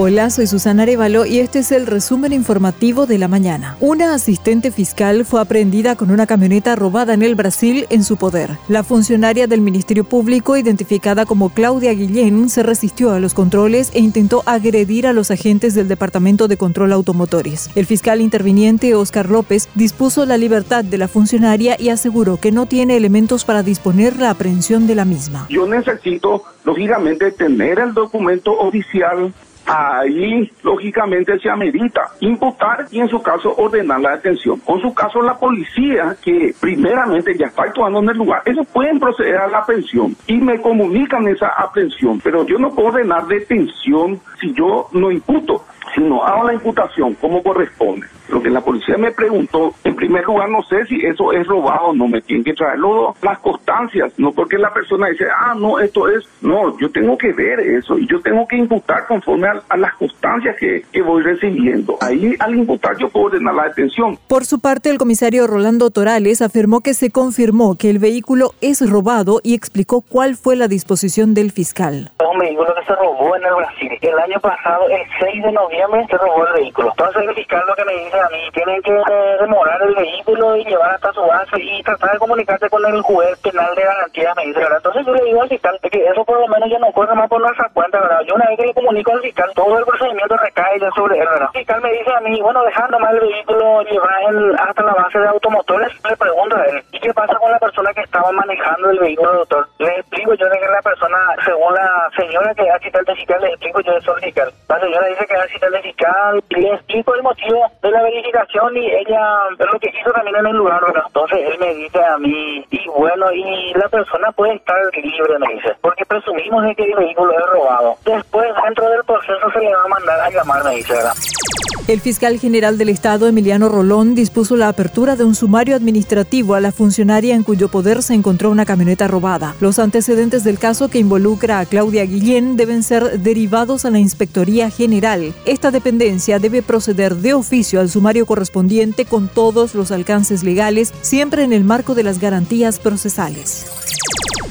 Hola, soy Susana Arevalo y este es el resumen informativo de la mañana. Una asistente fiscal fue aprehendida con una camioneta robada en el Brasil en su poder. La funcionaria del Ministerio Público, identificada como Claudia Guillén, se resistió a los controles e intentó agredir a los agentes del Departamento de Control Automotores. El fiscal interviniente, Oscar López, dispuso la libertad de la funcionaria y aseguró que no tiene elementos para disponer la aprehensión de la misma. Yo necesito, lógicamente, tener el documento oficial ahí lógicamente se amerita imputar y en su caso ordenar la detención. Con su caso la policía que primeramente ya está actuando en el lugar, ellos pueden proceder a la aprehensión y me comunican esa aprehensión, pero yo no puedo ordenar detención si yo no imputo, si no hago la imputación como corresponde. Lo que la policía me preguntó, en primer lugar, no sé si eso es robado o no, me tienen que traer las constancias, no porque la persona dice, ah, no, esto es, no, yo tengo que ver eso y yo tengo que imputar conforme a, las constancias que, que, voy recibiendo. Ahí al imputar yo puedo ordenar la detención. Por su parte, el comisario Rolando Torales afirmó que se confirmó que el vehículo es robado y explicó cuál fue la disposición del fiscal. Es un vehículo que se robó en el Brasil. El año pasado, el 6 de noviembre, se robó el vehículo. Entonces el fiscal lo que me dice a mí, tienen que demorar el vehículo y llevar hasta su base y tratar de comunicarse con el juez penal de garantía, me dice, ¿verdad? Entonces yo le digo al fiscal que eso por lo menos ya no corre más por nuestra cuenta, ¿verdad? Yo una vez que le comunico al fiscal, todo el procedimiento recae ya sobre él, ¿verdad? El fiscal me dice a mí, bueno, dejando más el vehículo, llevar hasta la base de automotores, le pregunto a él, ¿y qué pasa con la persona que estaba manejando el vehículo, doctor? Le explico yo de que la persona, según la señora que es asistente fiscal, le explico yo eso al fiscal. La señora dice que es asistente fiscal, le explico el motivo de la verificación y ella lo que hizo también en el lugar, Entonces él me dice a mí, y bueno, y la persona puede estar libre, me dice, porque presumimos de que el vehículo es robado. Después, dentro del proceso, se le va a mandar a llamar, me dice, ¿verdad? El fiscal general del Estado, Emiliano Rolón, dispuso la apertura de un sumario administrativo a la funcionaria en cuyo poder se encontró una camioneta robada. Los antecedentes del caso que involucra a Claudia Guillén deben ser derivados a la Inspectoría General. Esta dependencia debe proceder de oficio al sumario correspondiente con todos los alcances legales, siempre en el marco de las garantías procesales.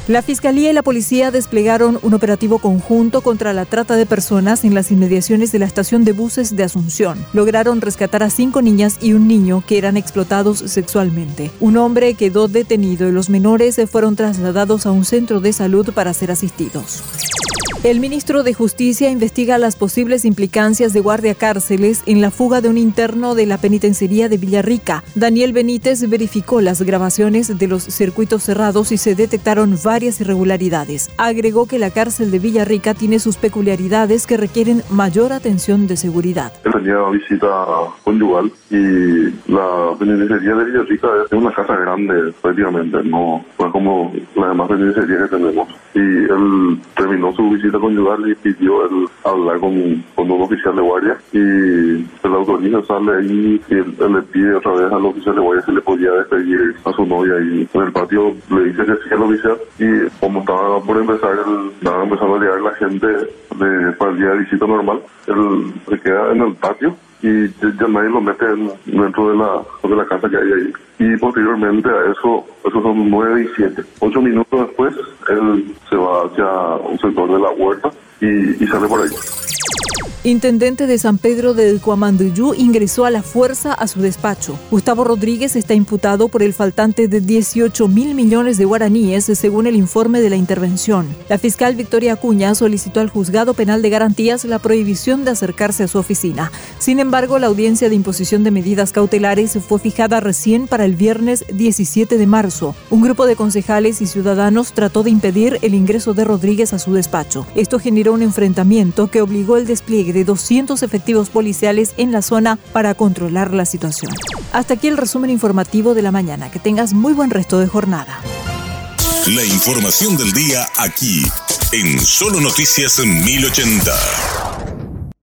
La Fiscalía y la Policía desplegaron un operativo conjunto contra la trata de personas en las inmediaciones de la estación de buses de Asunción. Lograron rescatar a cinco niñas y un niño que eran explotados sexualmente. Un hombre quedó detenido y los menores fueron trasladados a un centro de salud para ser asistidos. El ministro de Justicia investiga las posibles implicancias de guardia cárceles en la fuga de un interno de la penitenciaría de Villarrica. Daniel Benítez verificó las grabaciones de los circuitos cerrados y se detectaron varias irregularidades. Agregó que la cárcel de Villarrica tiene sus peculiaridades que requieren mayor atención de seguridad. Tenía visita conyugal y la penitenciaría de Villarrica es una casa grande prácticamente, no, es como las demás penitenciarías que tenemos. Y él terminó su visita visita conyugal y pidió él hablar con, un oficial de guardia y el autoriza, sale ahí y él, le pide otra vez al oficial de guardia si le podía despedir a su novia y en el patio. Le dice que sí al oficial y como estaba por empezar, él, estaba empezando a llegar la gente de, para el día de visita normal, él se queda en el patio y ya nadie lo mete dentro de la, de la casa que hay ahí. Y posteriormente a eso, eso son nueve y siete. Ocho minutos después, él se va hacia un sector de la huerta y, y sale por ahí. Intendente de San Pedro del Cuamanduyú ingresó a la fuerza a su despacho. Gustavo Rodríguez está imputado por el faltante de 18 mil millones de guaraníes, según el informe de la intervención. La fiscal Victoria Acuña solicitó al juzgado penal de garantías la prohibición de acercarse a su oficina. Sin embargo, la audiencia de imposición de medidas cautelares fue fijada recién para el viernes 17 de marzo. Un grupo de concejales y ciudadanos trató de impedir el ingreso de Rodríguez a su despacho. Esto generó un enfrentamiento que obligó el de 200 efectivos policiales en la zona para controlar la situación. Hasta aquí el resumen informativo de la mañana. Que tengas muy buen resto de jornada. La información del día aquí, en Solo Noticias 1080.